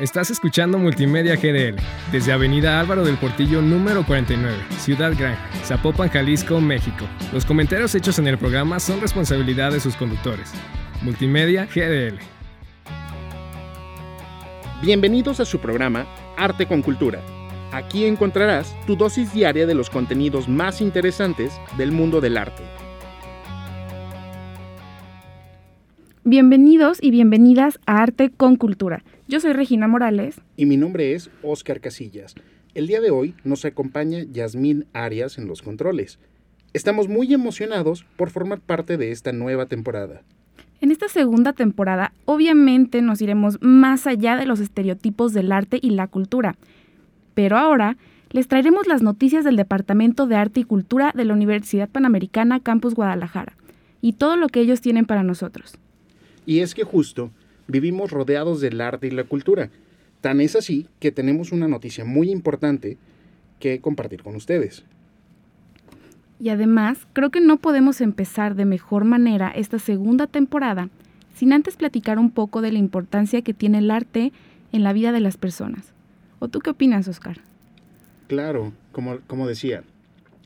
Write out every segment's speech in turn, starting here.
Estás escuchando Multimedia GDL desde Avenida Álvaro del Portillo número 49, Ciudad Gran, Zapopan, Jalisco, México. Los comentarios hechos en el programa son responsabilidad de sus conductores. Multimedia GDL. Bienvenidos a su programa Arte con Cultura. Aquí encontrarás tu dosis diaria de los contenidos más interesantes del mundo del arte. Bienvenidos y bienvenidas a Arte con Cultura. Yo soy Regina Morales. Y mi nombre es Oscar Casillas. El día de hoy nos acompaña Yasmín Arias en los controles. Estamos muy emocionados por formar parte de esta nueva temporada. En esta segunda temporada, obviamente nos iremos más allá de los estereotipos del arte y la cultura. Pero ahora les traeremos las noticias del Departamento de Arte y Cultura de la Universidad Panamericana Campus Guadalajara y todo lo que ellos tienen para nosotros. Y es que justo vivimos rodeados del arte y la cultura. Tan es así que tenemos una noticia muy importante que compartir con ustedes. Y además, creo que no podemos empezar de mejor manera esta segunda temporada sin antes platicar un poco de la importancia que tiene el arte en la vida de las personas. ¿O tú qué opinas, Oscar? Claro, como, como decía,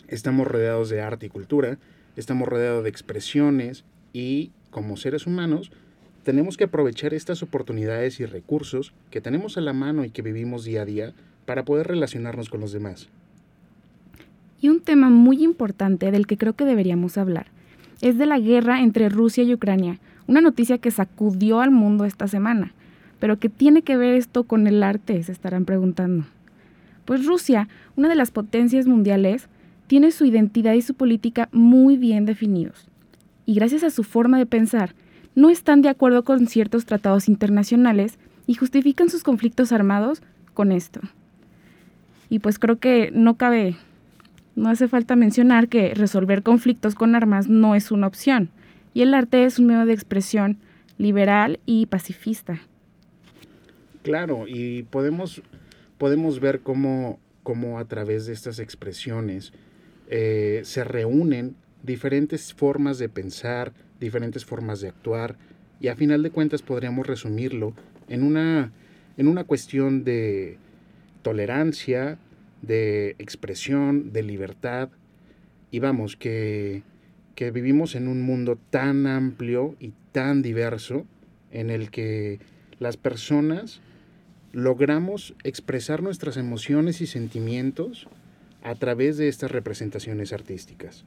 estamos rodeados de arte y cultura, estamos rodeados de expresiones y como seres humanos tenemos que aprovechar estas oportunidades y recursos que tenemos a la mano y que vivimos día a día para poder relacionarnos con los demás. Y un tema muy importante del que creo que deberíamos hablar es de la guerra entre Rusia y Ucrania, una noticia que sacudió al mundo esta semana. Pero ¿qué tiene que ver esto con el arte? Se estarán preguntando. Pues Rusia, una de las potencias mundiales, tiene su identidad y su política muy bien definidos. Y gracias a su forma de pensar, no están de acuerdo con ciertos tratados internacionales y justifican sus conflictos armados con esto. Y pues creo que no cabe, no hace falta mencionar que resolver conflictos con armas no es una opción, y el arte es un medio de expresión liberal y pacifista. Claro, y podemos, podemos ver cómo, cómo a través de estas expresiones eh, se reúnen diferentes formas de pensar, diferentes formas de actuar y a final de cuentas podríamos resumirlo en una, en una cuestión de tolerancia, de expresión, de libertad y vamos, que, que vivimos en un mundo tan amplio y tan diverso en el que las personas logramos expresar nuestras emociones y sentimientos a través de estas representaciones artísticas.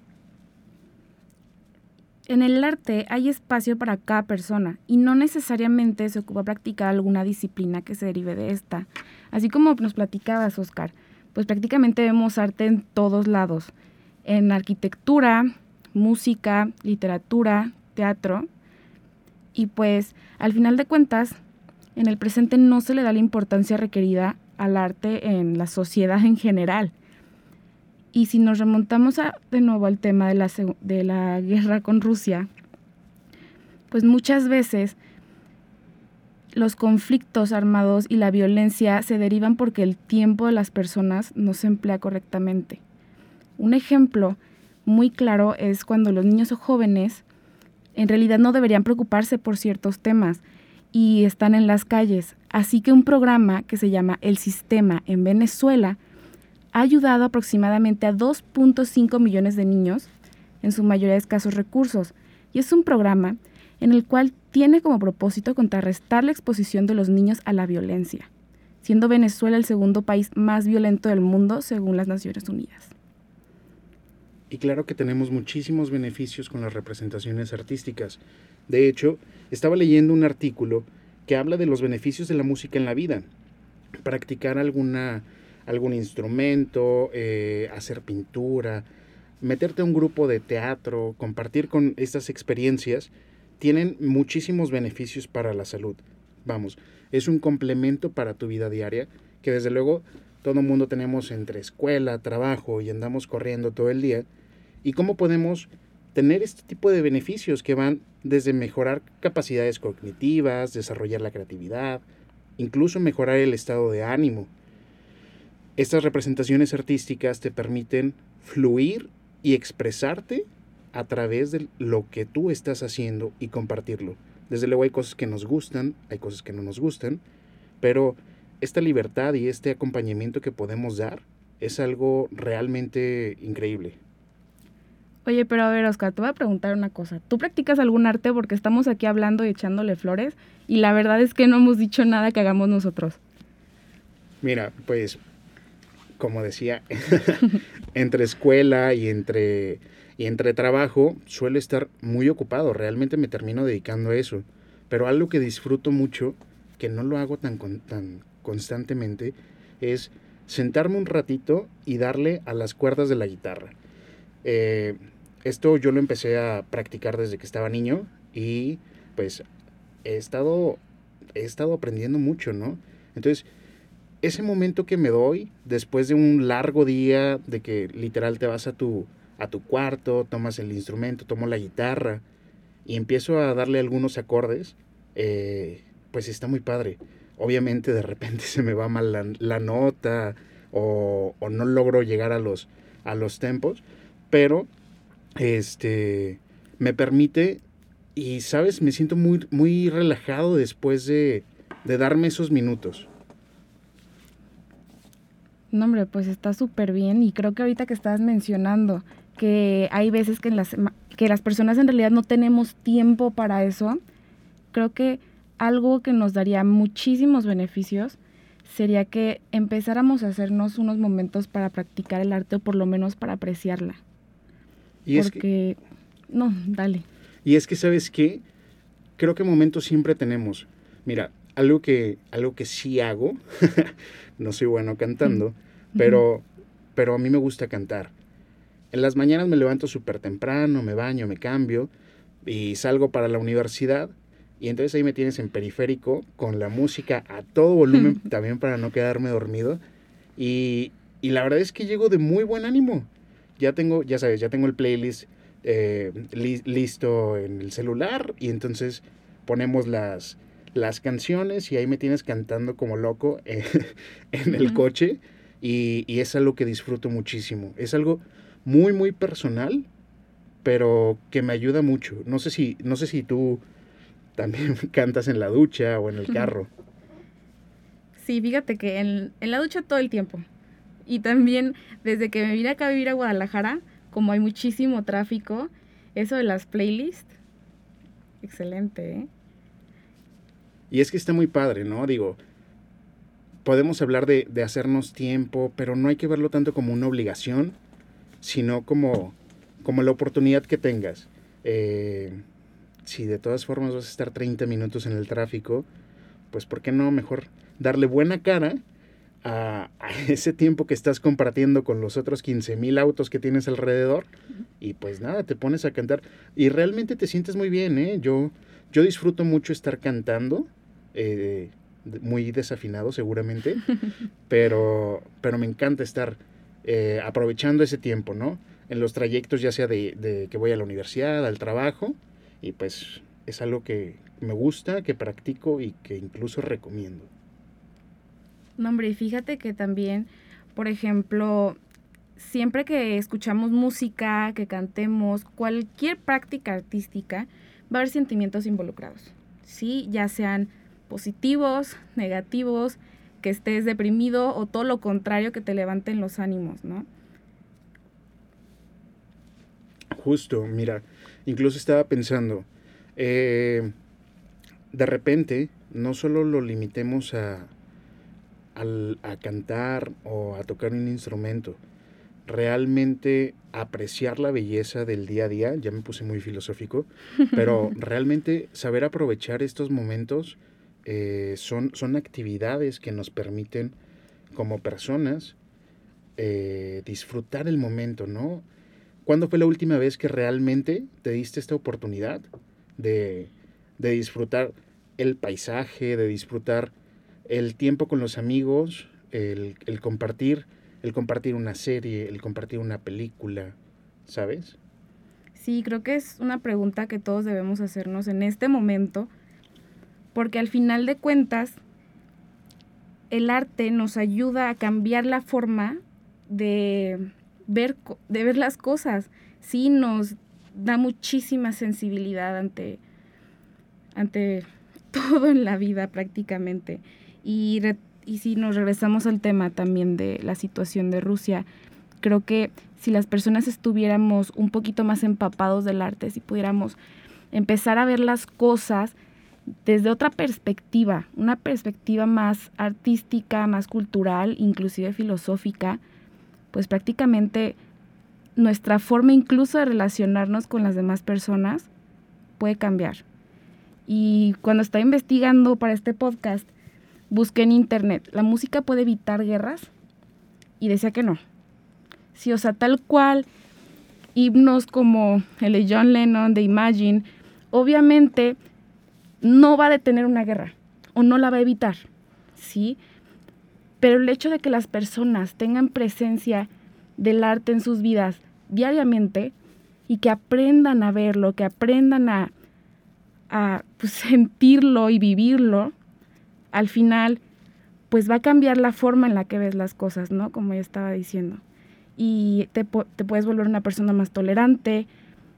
En el arte hay espacio para cada persona y no necesariamente se ocupa practicar alguna disciplina que se derive de esta. Así como nos platicabas, Oscar, pues prácticamente vemos arte en todos lados, en arquitectura, música, literatura, teatro. Y pues al final de cuentas, en el presente no se le da la importancia requerida al arte en la sociedad en general. Y si nos remontamos de nuevo al tema de la, de la guerra con Rusia, pues muchas veces los conflictos armados y la violencia se derivan porque el tiempo de las personas no se emplea correctamente. Un ejemplo muy claro es cuando los niños o jóvenes en realidad no deberían preocuparse por ciertos temas y están en las calles. Así que un programa que se llama El Sistema en Venezuela ha ayudado aproximadamente a 2.5 millones de niños, en su mayoría escasos recursos, y es un programa en el cual tiene como propósito contrarrestar la exposición de los niños a la violencia, siendo Venezuela el segundo país más violento del mundo según las Naciones Unidas. Y claro que tenemos muchísimos beneficios con las representaciones artísticas. De hecho, estaba leyendo un artículo que habla de los beneficios de la música en la vida. Practicar alguna algún instrumento, eh, hacer pintura, meterte a un grupo de teatro, compartir con estas experiencias, tienen muchísimos beneficios para la salud. Vamos, es un complemento para tu vida diaria que desde luego todo el mundo tenemos entre escuela, trabajo y andamos corriendo todo el día. ¿Y cómo podemos tener este tipo de beneficios que van desde mejorar capacidades cognitivas, desarrollar la creatividad, incluso mejorar el estado de ánimo? Estas representaciones artísticas te permiten fluir y expresarte a través de lo que tú estás haciendo y compartirlo. Desde luego hay cosas que nos gustan, hay cosas que no nos gustan, pero esta libertad y este acompañamiento que podemos dar es algo realmente increíble. Oye, pero a ver, Oscar, te voy a preguntar una cosa. ¿Tú practicas algún arte? Porque estamos aquí hablando y echándole flores y la verdad es que no hemos dicho nada que hagamos nosotros. Mira, pues, como decía, entre escuela y entre, y entre trabajo suelo estar muy ocupado. Realmente me termino dedicando a eso. Pero algo que disfruto mucho, que no lo hago tan, tan constantemente, es sentarme un ratito y darle a las cuerdas de la guitarra. Eh, esto yo lo empecé a practicar desde que estaba niño y pues he estado, he estado aprendiendo mucho, ¿no? Entonces, ese momento que me doy después de un largo día de que literal te vas a tu, a tu cuarto, tomas el instrumento, tomo la guitarra y empiezo a darle algunos acordes, eh, pues está muy padre. Obviamente de repente se me va mal la, nota o, o, no logro llegar a los, a los tempos, pero este, me permite y, ¿sabes? Me siento muy, muy relajado después de, de darme esos minutos. No, hombre, pues está súper bien y creo que ahorita que estás mencionando que hay veces que, en las, que las personas en realidad no tenemos tiempo para eso, creo que algo que nos daría muchísimos beneficios sería que empezáramos a hacernos unos momentos para practicar el arte o por lo menos para apreciarla. Y Porque, no, dale. Y es que, ¿sabes qué? Creo que momentos siempre tenemos. Mira, algo que, algo que sí hago, no soy bueno cantando, pero, pero a mí me gusta cantar. En las mañanas me levanto súper temprano, me baño, me cambio y salgo para la universidad. Y entonces ahí me tienes en periférico con la música a todo volumen, también para no quedarme dormido. Y, y la verdad es que llego de muy buen ánimo ya tengo, ya sabes, ya tengo el playlist eh, listo en el celular y entonces ponemos las, las canciones y ahí me tienes cantando como loco eh, en el coche y, y, es algo que disfruto muchísimo. Es algo muy, muy personal, pero que me ayuda mucho. No sé si, no sé si tú también cantas en la ducha o en el carro. Sí, fíjate que en, en la ducha todo el tiempo. Y también desde que me vine acá a vivir a Guadalajara, como hay muchísimo tráfico, eso de las playlists, excelente, ¿eh? Y es que está muy padre, ¿no? Digo, podemos hablar de, hacernos tiempo, pero no hay que verlo tanto como una obligación, sino como, como la oportunidad que tengas. Eh, si de todas formas vas a estar 30 minutos en el tráfico, pues ¿por qué no mejor darle buena cara a, ese tiempo que estás compartiendo con los otros 15 mil autos que tienes alrededor y pues nada, te pones a cantar y realmente te sientes muy bien, ¿eh? Yo, yo disfruto mucho estar cantando, eh, muy desafinado seguramente, pero, pero me encanta estar eh, aprovechando ese tiempo, ¿no? En los trayectos ya sea de, de que voy a la universidad, al trabajo y pues es algo que me gusta, que practico y que incluso recomiendo. No, hombre, y fíjate que también, por ejemplo, siempre que escuchamos música, que cantemos, cualquier práctica artística, va a haber sentimientos involucrados, ¿sí? Ya sean positivos, negativos, que estés deprimido o todo lo contrario, que te levanten los ánimos, ¿no? Justo, mira, incluso estaba pensando, eh, de repente, no solo lo limitemos a, a cantar o a tocar un instrumento, realmente apreciar la belleza del día a día, ya me puse muy filosófico, pero realmente saber aprovechar estos momentos eh, son, son actividades que nos permiten como personas eh, disfrutar el momento, ¿no? ¿Cuándo fue la última vez que realmente te diste esta oportunidad de, de disfrutar el paisaje, de disfrutar el tiempo con los amigos, el, compartir, el compartir una serie, el compartir una película, ¿sabes? Sí, creo que es una pregunta que todos debemos hacernos en este momento, porque al final de cuentas, el arte nos ayuda a cambiar la forma de ver, de ver las cosas. Sí, nos da muchísima sensibilidad ante, ante todo en la vida prácticamente. Y, y si nos regresamos al tema también de la situación de Rusia, creo que si las personas estuviéramos un poquito más empapados del arte, si pudiéramos empezar a ver las cosas desde otra perspectiva, una perspectiva más artística, más cultural, inclusive filosófica, pues prácticamente nuestra forma incluso de relacionarnos con las demás personas puede cambiar. Y cuando estaba investigando para este podcast, busqué en internet, ¿la música puede evitar guerras? Y decía que no. Sí, o sea, tal cual, himnos como el de John Lennon, de Imagine, obviamente no va a detener una guerra o no la va a evitar, ¿sí? Pero el hecho de que las personas tengan presencia del arte en sus vidas diariamente y que aprendan a verlo, que aprendan a, a pues, sentirlo y vivirlo, al final, pues va a cambiar la forma en la que ves las cosas, ¿no? Como ya estaba diciendo. Y te, te puedes volver una persona más tolerante,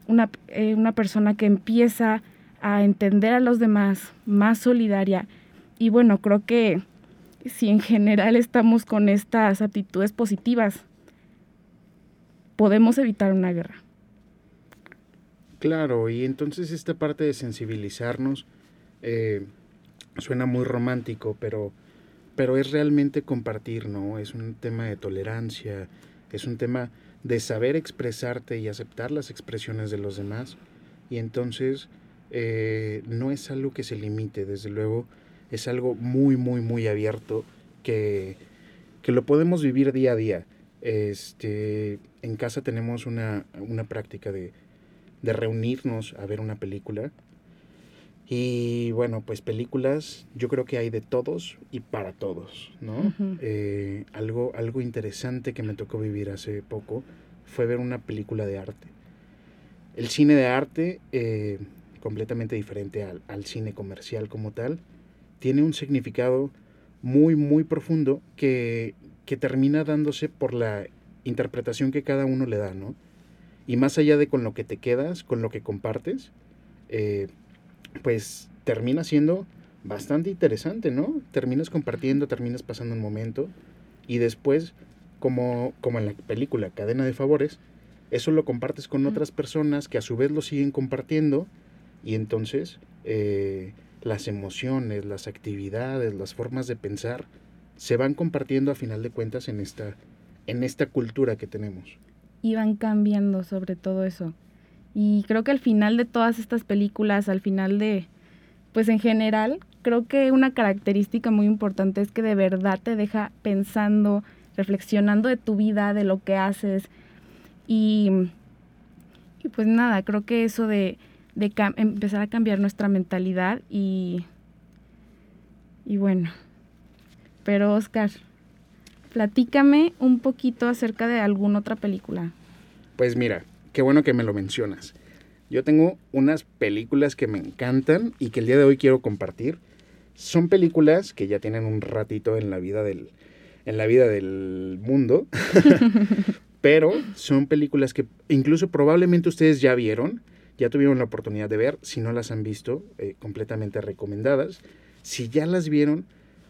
una, eh, una persona que empieza a entender a los demás, más solidaria. Y bueno, creo que si en general estamos con estas actitudes positivas, podemos evitar una guerra. Claro, y entonces esta parte de sensibilizarnos eh, suena muy romántico, pero, pero es realmente compartir, ¿no? Es un tema de tolerancia, es un tema de saber expresarte y aceptar las expresiones de los demás. Y entonces eh, no es algo que se limite, desde luego, es algo muy, muy, muy abierto que, que lo podemos vivir día a día. Este, en casa tenemos una, una práctica de, de reunirnos a ver una película. Y bueno, pues películas, yo creo que hay de todos y para todos, ¿no? Eh, algo, algo interesante que me tocó vivir hace poco fue ver una película de arte. El cine de arte eh, completamente diferente al, cine comercial como tal, tiene un significado muy, muy profundo que, termina dándose por la interpretación que cada uno le da, ¿no? Y más allá de con lo que te quedas, con lo que compartes, eh, pues termina siendo bastante interesante, ¿no? Terminas compartiendo, terminas pasando un momento y después, como, como en la película Cadena de Favores, eso lo compartes con otras personas que a su vez lo siguen compartiendo y entonces eh, las emociones, las actividades, las formas de pensar se van compartiendo a final de cuentas en esta, en esta cultura que tenemos. Y van cambiando sobre todo eso. Y creo que al final de todas estas películas, al final de, pues en general, creo que una característica muy importante es que de verdad te deja pensando, reflexionando de tu vida, de lo que haces. Y, y pues nada, creo que eso de, de empezar a cambiar nuestra mentalidad y, y bueno. Pero Oscar, platícame un poquito acerca de alguna otra película. Pues mira, qué bueno que me lo mencionas. Yo tengo unas películas que me encantan y que el día de hoy quiero compartir. Son películas que ya tienen un ratito en la vida del, en la vida del mundo, pero son películas que incluso probablemente ustedes ya vieron ya tuvieron la oportunidad de ver, si no las han visto, eh, completamente recomendadas. Si ya las vieron,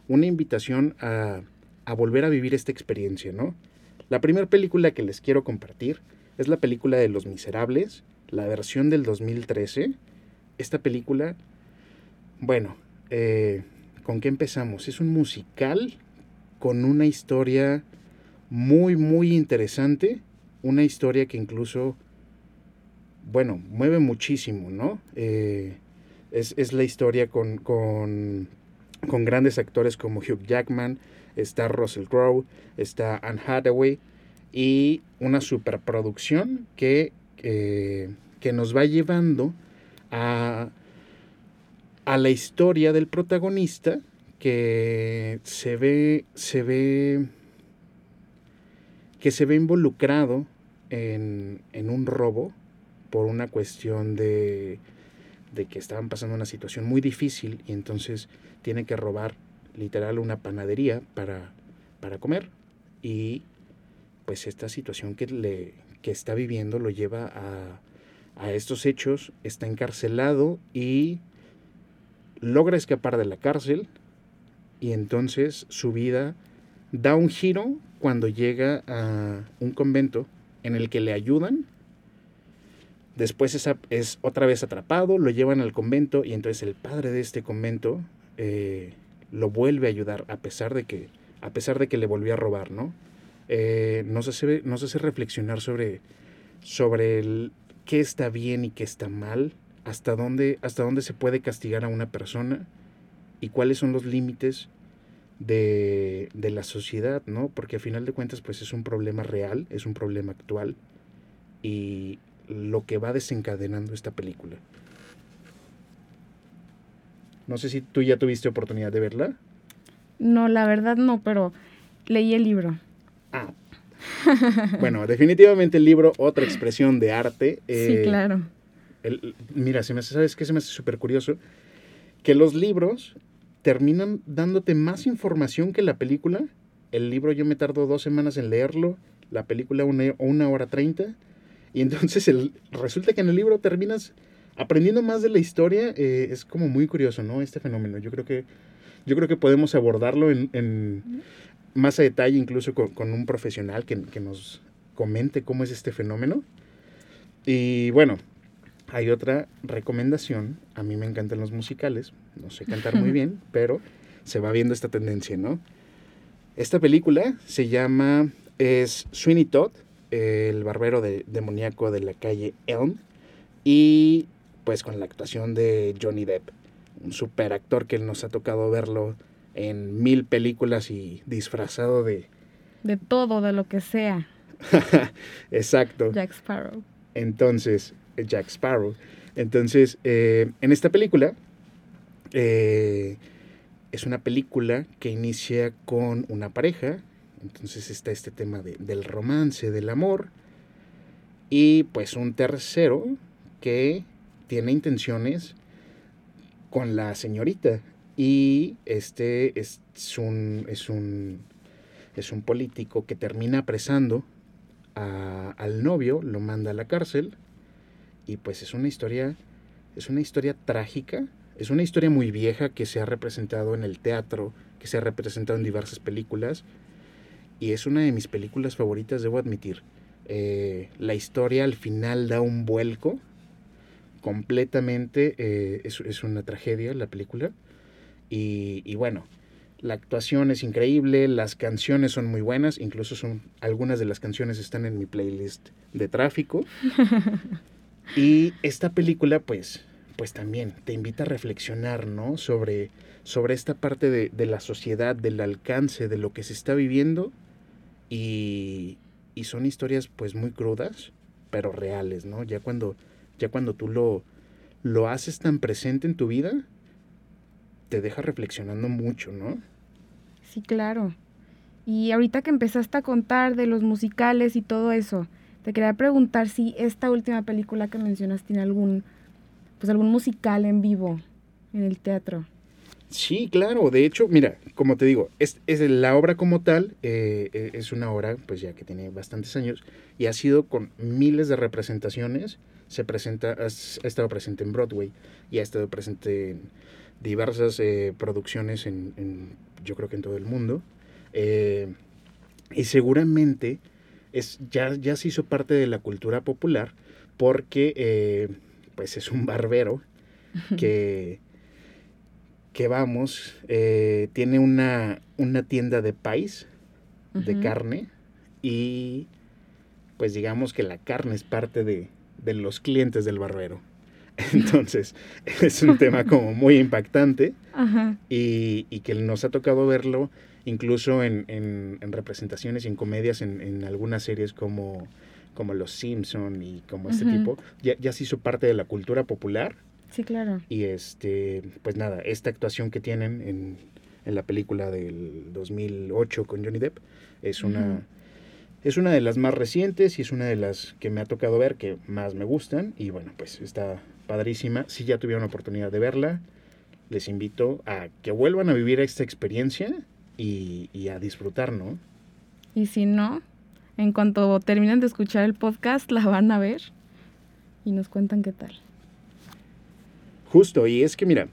una invitación a, a volver a vivir esta experiencia, ¿no? La primera película que les quiero compartir es la película de Los Miserables, la versión del 2013. Esta película, bueno, eh, ¿con qué empezamos? Es un musical con una historia muy, muy interesante, una historia que incluso bueno, mueve muchísimo, ¿no? Eh, es, la historia con, con, grandes actores como Hugh Jackman, está Russell Crowe, está Anne Hathaway y una superproducción que, que nos va llevando a, a la historia del protagonista que se ve, se ve, que se ve involucrado en, en un robo por una cuestión de, de que estaban pasando una situación muy difícil y entonces tiene que robar literal una panadería para, para comer y pues esta situación que, le, que está viviendo lo lleva a, a estos hechos, está encarcelado y logra escapar de la cárcel y entonces su vida da un giro cuando llega a un convento en el que le ayudan. Después es, es otra vez atrapado, lo llevan al convento y entonces el padre de este convento eh, lo vuelve a ayudar a pesar de que, a pesar de que le volvió a robar, ¿no? Eh, nos, hace, nos hace reflexionar sobre, sobre el, qué está bien y qué está mal, hasta dónde, hasta dónde se puede castigar a una persona y cuáles son los límites de, de, la sociedad, ¿no? Porque a final de cuentas, pues es un problema real, es un problema actual y lo que va desencadenando esta película. No sé si tú ya tuviste oportunidad de verla. No, la verdad no, pero leí el libro. Ah. bueno, definitivamente el libro, otra expresión de arte. sí, eh, claro. mira, se me, ¿sabes qué se me hace súper curioso? Que los libros terminan dándote más información que la película. El libro yo me tardo dos semanas en leerlo, la película una, una hora treinta. Y entonces el, resulta que en el libro terminas aprendiendo más de la historia. Eh, es como muy curioso, ¿no? Este fenómeno. Yo creo que, yo creo que podemos abordarlo en, más a detalle, incluso con, un profesional que, que, nos comente cómo es este fenómeno. Y bueno, hay otra recomendación. A mí me encantan los musicales. No sé cantar muy bien, pero se va viendo esta tendencia, ¿no? Esta película se llama es Sweeney Todd, el barbero de, demoníaco de la calle Elm, y pues con la actuación de Johnny Depp, un super actor que nos ha tocado verlo en mil películas y disfrazado de... De todo, de lo que sea. Exacto. Jack Sparrow. Entonces, eh, Jack Sparrow. Entonces, eh, en esta película, eh, es una película que inicia con una pareja, entonces está este tema del romance, del amor, y pues un tercero que tiene intenciones con la señorita. Y este es un, es un, es un político que termina apresando al novio, lo manda a la cárcel. Y pues es una historia, es una historia trágica, es una historia muy vieja que se ha representado en el teatro, que se ha representado en diversas películas y es una de mis películas favoritas, debo admitir. Eh, la historia al final da un vuelco completamente eh, es, una tragedia la película. Y, bueno, la actuación es increíble, las canciones son muy buenas, incluso son algunas de las canciones están en mi playlist de tráfico. y esta película, pues, pues también te invita a reflexionar, ¿no? Sobre, sobre esta parte de, de la sociedad, del alcance, de lo que se está viviendo. Y, y son historias, pues, muy crudas, pero reales, ¿no? Ya cuando ya cuando tú lo, lo haces tan presente en tu vida, te deja reflexionando mucho, ¿no? Sí, claro. Y ahorita que empezaste a contar de los musicales y todo eso, te quería preguntar si esta última película que mencionas tiene algún, pues algún musical en vivo en el teatro. Sí, claro. De hecho, mira, como te digo, es, es la obra como tal, eh, eh, es una obra, pues ya que tiene bastantes años, y ha sido con miles de representaciones se presenta, ha, estado presente en Broadway y ha estado presente en diversas eh, producciones en, yo creo que en todo el mundo. Eh, y seguramente es, ya, ya se hizo parte de la cultura popular porque pues es un barbero que, que vamos, tiene una, una tienda de país, de carne, y pues digamos que la carne es parte de, de los clientes del barbero. Entonces, es un tema como muy impactante Y, que nos ha tocado verlo incluso en, en, representaciones y en comedias en, algunas series como, como Los Simpson y como este tipo. Ya, ya se hizo parte de la cultura popular. Sí, claro. Y este, pues nada, esta actuación que tienen en, en la película del 2008 con Johnny Depp es una es una de las más recientes y es una de las que me ha tocado ver que más me gustan. Y bueno, pues está padrísima. Si ya tuvieron oportunidad de verla, les invito a que vuelvan a vivir esta experiencia y, a disfrutar, ¿no? Y si no, en cuanto terminen de escuchar el podcast, la van a ver y nos cuentan qué tal. Justo, y es que mira,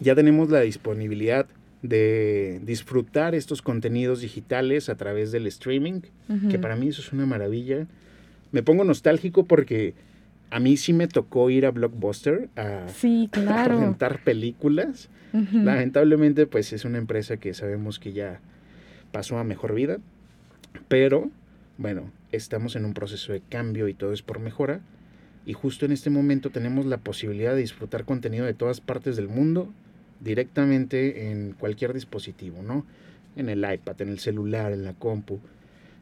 ya tenemos la disponibilidad de disfrutar estos contenidos digitales a través del streaming, que para mí eso es una maravilla. Me pongo nostálgico porque a mí sí me tocó ir a Blockbuster a, sí, claro. películas. Lamentablemente, pues es una empresa que sabemos que ya pasó a mejor vida, pero bueno, estamos en un proceso de cambio y todo es por mejora. Y justo en este momento tenemos la posibilidad de disfrutar contenido de todas partes del mundo directamente en cualquier dispositivo, ¿no? En el iPad, en el celular, en la compu,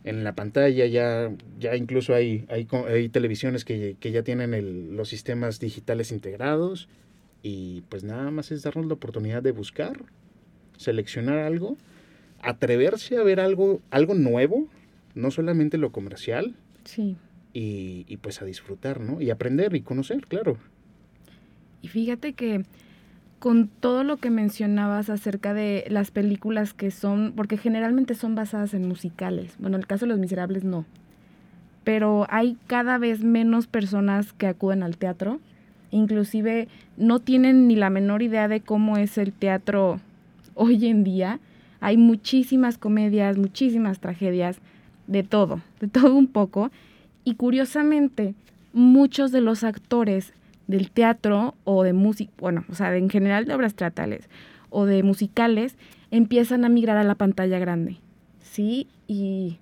en la pantalla, ya, ya incluso hay, hay, televisiones que, que, ya tienen los sistemas digitales integrados y pues nada más es darnos la oportunidad de buscar, seleccionar algo, atreverse a ver algo, algo nuevo, no solamente lo comercial. Sí. Y, pues a disfrutar, ¿no? Y aprender y conocer, claro. Y fíjate que con todo lo que mencionabas acerca de las películas que son, porque generalmente son basadas en musicales, bueno, en el caso de Los Miserables no, pero hay cada vez menos personas que acuden al teatro, inclusive no tienen ni la menor idea de cómo es el teatro hoy en día, hay muchísimas comedias, muchísimas tragedias, de todo, de todo un poco, y curiosamente muchos de los actores del teatro o de música, bueno, o sea, en general de obras teatrales o de musicales, empiezan a migrar a la pantalla grande, ¿sí? Y,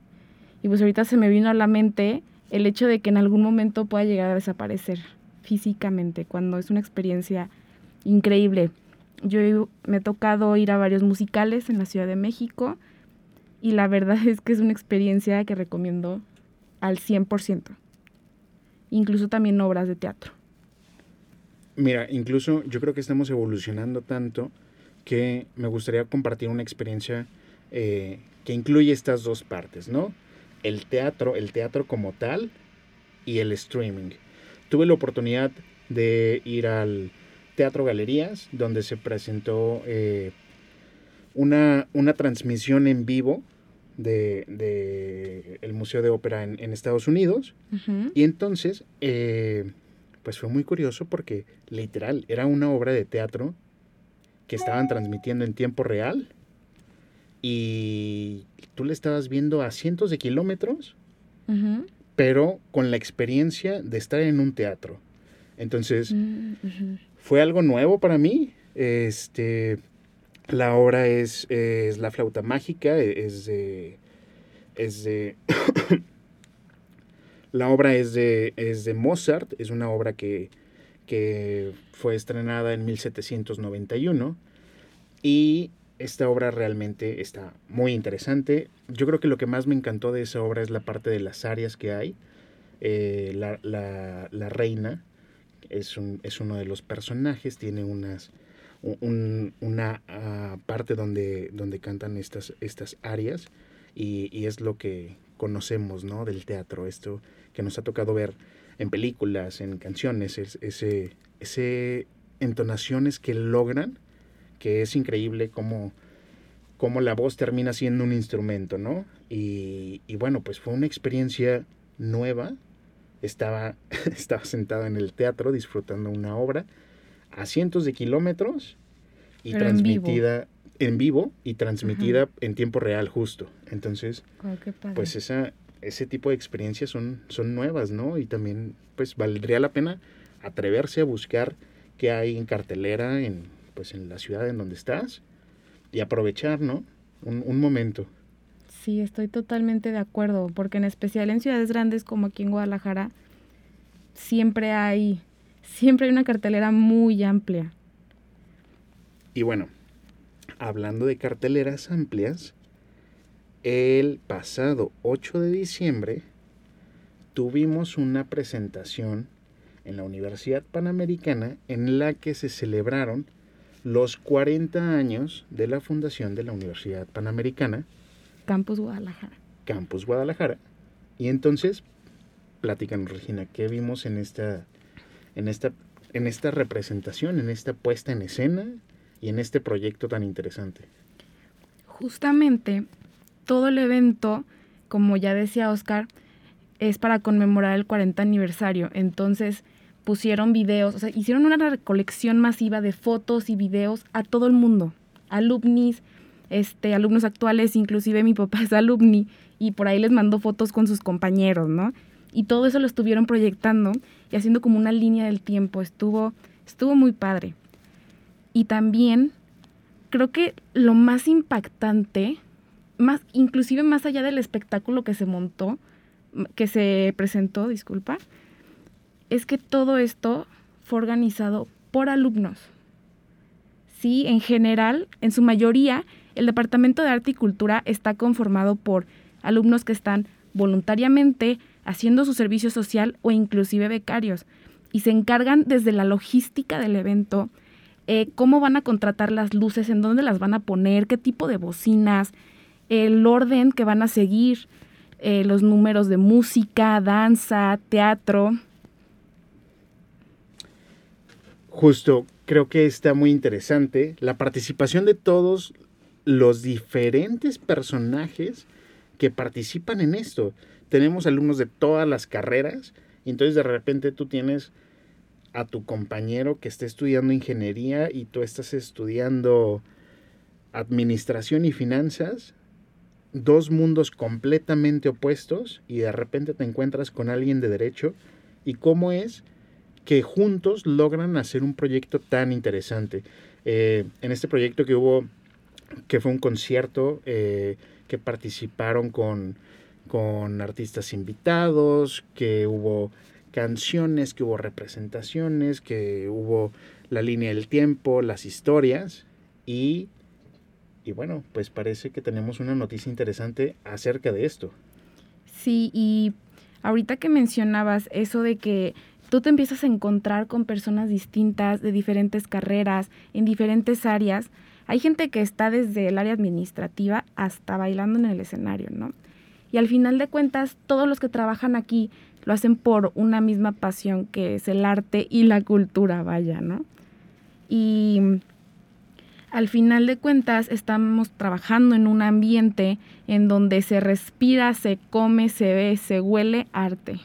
y pues ahorita se me vino a la mente el hecho de que en algún momento pueda llegar a desaparecer físicamente, cuando es una experiencia increíble. Yo me he tocado ir a varios musicales en la Ciudad de México y la verdad es que es una experiencia que recomiendo al 100%. Incluso también obras de teatro. Mira, incluso yo creo que estamos evolucionando tanto que me gustaría compartir una experiencia eh, que incluye estas dos partes, ¿no? El teatro, el teatro como tal y el streaming. Tuve la oportunidad de ir al Teatro Galerías, donde se presentó eh, una, una, transmisión en vivo de, de, el Museo de Ópera en, en Estados Unidos. Y entonces eh, pues fue muy curioso porque literal era una obra de teatro que estaban transmitiendo en tiempo real y tú le estabas viendo a cientos de kilómetros, pero con la experiencia de estar en un teatro. Entonces, mm, fue algo nuevo para mí. Este, la obra es, es La flauta mágica, es de, es de La obra es de, es de Mozart, es una obra que, que fue estrenada en 1791 y esta obra realmente está muy interesante. Yo creo que lo que más me encantó de esa obra es la parte de las áreas que hay. Eh, la, la, la, reina es, un, es, uno de los personajes, tiene unas, un, una uh, parte donde, donde cantan estas, estas áreas y, y, es lo que conocemos ¿no? del teatro, esto que nos ha tocado ver en películas, en canciones, ese, ese entonaciones que logran, que es increíble cómo, cómo la voz termina siendo un instrumento, ¿no? Y, y bueno, pues fue una experiencia nueva. Estaba, estaba sentado en el teatro disfrutando una obra a cientos de kilómetros y transmitida en vivo. y transmitida en tiempo real justo. Entonces, pues esa, ese tipo de experiencias son, son nuevas, ¿no? Y también, pues, valdría la pena atreverse a buscar qué hay en cartelera en, pues, en la ciudad en donde estás y aprovechar, ¿no? Un, un momento. Sí, estoy totalmente de acuerdo, porque en especial en ciudades grandes como aquí en Guadalajara, siempre hay, siempre hay una cartelera muy amplia. Y bueno, hablando de carteleras amplias, el pasado 8 de diciembre tuvimos una presentación en la Universidad Panamericana en la que se celebraron los 40 años de la fundación de la Universidad Panamericana. Campus Guadalajara. Campus Guadalajara. Y entonces, platícanos, Regina, ¿qué vimos en esta, en esta, en esta representación, en esta puesta en escena y en este proyecto tan interesante? Justamente todo el evento, como ya decía Oscar, es para conmemorar el 40 aniversario. Entonces pusieron videos, o sea, hicieron una recolección masiva de fotos y videos a todo el mundo, alumnis, este, alumnos actuales, inclusive mi papá es alumni y por ahí les mandó fotos con sus compañeros, ¿no? Y todo eso lo estuvieron proyectando y haciendo como una línea del tiempo. Estuvo, estuvo muy padre. Y también creo que lo más impactante, más, inclusive más allá del espectáculo que se montó, que se presentó, disculpa, es que todo esto fue organizado por alumnos. Sí, en general, en su mayoría, el Departamento de Arte y Cultura está conformado por alumnos que están voluntariamente haciendo su servicio social o inclusive becarios y se encargan desde la logística del evento, eh, cómo van a contratar las luces, en dónde las van a poner, qué tipo de bocinas, el orden que van a seguir, eh, los números de música, danza, teatro. Justo, creo que está muy interesante la participación de todos los diferentes personajes que participan en esto. Tenemos alumnos de todas las carreras y entonces de repente tú tienes a tu compañero que está estudiando ingeniería y tú estás estudiando administración y finanzas, dos mundos completamente opuestos y de repente te encuentras con alguien de derecho y cómo es que juntos logran hacer un proyecto tan interesante. Eh, en este proyecto que hubo que fue un concierto eh, que participaron con, con artistas invitados, que hubo canciones, que hubo representaciones, que hubo la línea del tiempo, las historias y, y bueno, pues parece que tenemos una noticia interesante acerca de esto. Sí, y ahorita que mencionabas eso de que tú te empiezas a encontrar con personas distintas, de diferentes carreras, en diferentes áreas, hay gente que está desde el área administrativa hasta bailando en el escenario, ¿no? Y al final de cuentas, todos los que trabajan aquí lo hacen por una misma pasión que es el arte y la cultura, vaya, ¿no? Y al final de cuentas estamos trabajando en un ambiente en donde se respira, se come, se ve, se huele arte.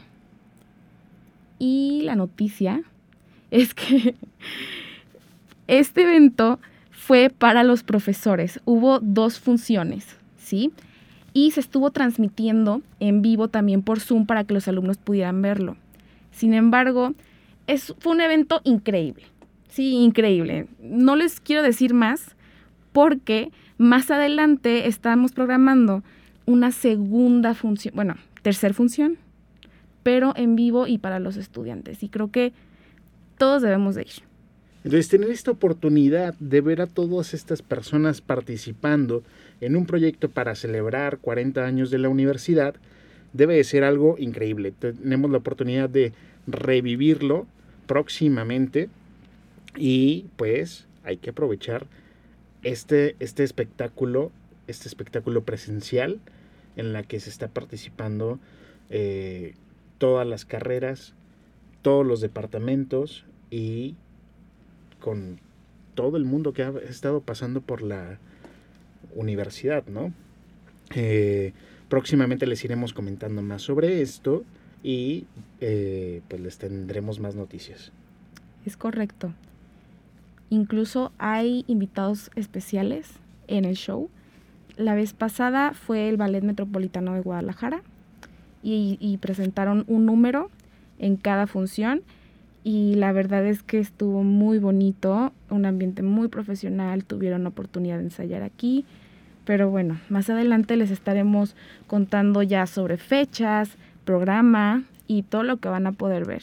Y la noticia es que este evento fue para los profesores. Hubo dos funciones, ¿sí? Y se estuvo transmitiendo en vivo también por Zoom para que los alumnos pudieran verlo. Sin embargo, es, fue un evento increíble. Sí, increíble. No les quiero decir más porque más adelante estamos programando una segunda función, bueno, tercera función, pero en vivo y para los estudiantes. Y creo que todos debemos de ir. Entonces, tener esta oportunidad de ver a todas estas personas participando en un proyecto para celebrar 40 años de la universidad debe de ser algo increíble. Tenemos la oportunidad de revivirlo próximamente y pues hay que aprovechar este, este espectáculo, este espectáculo presencial en la que se está participando eh, todas las carreras, todos los departamentos y con todo el mundo que ha estado pasando por la universidad, ¿no? Eh, próximamente les iremos comentando más sobre esto y eh, pues les tendremos más noticias. Es correcto. Incluso hay invitados especiales en el show. La vez pasada fue el Ballet Metropolitano de Guadalajara y presentaron un número en cada función y la verdad es que estuvo muy bonito, un ambiente muy profesional, tuvieron oportunidad de ensayar aquí, pero bueno, más adelante les estaremos contando ya sobre fechas, programa y todo lo que van a poder ver.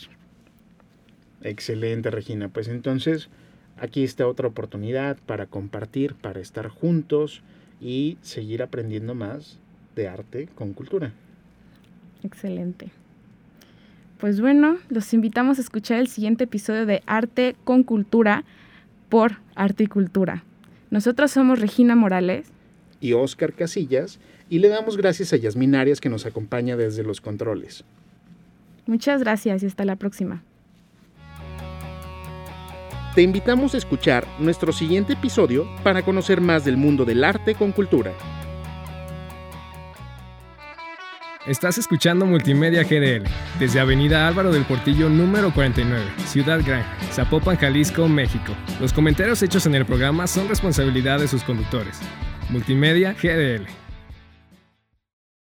Excelente, Regina. Pues entonces, aquí está otra oportunidad para compartir, para estar juntos y seguir aprendiendo más de arte con cultura. Excelente. Pues bueno, los invitamos a escuchar el siguiente episodio de Arte con Cultura por Arte y Cultura. Nosotros somos Regina Morales y Oscar Casillas y le damos gracias a Yasmin Arias que nos acompaña desde los controles. Muchas gracias y hasta la próxima. Te invitamos a escuchar nuestro siguiente episodio para conocer más del mundo del arte con cultura. Estás escuchando Multimedia GDL desde Avenida Álvaro del Portillo número 49, Ciudad Gran, Zapopan, Jalisco, México. Los comentarios hechos en el programa son responsabilidad de sus conductores. Multimedia GDL.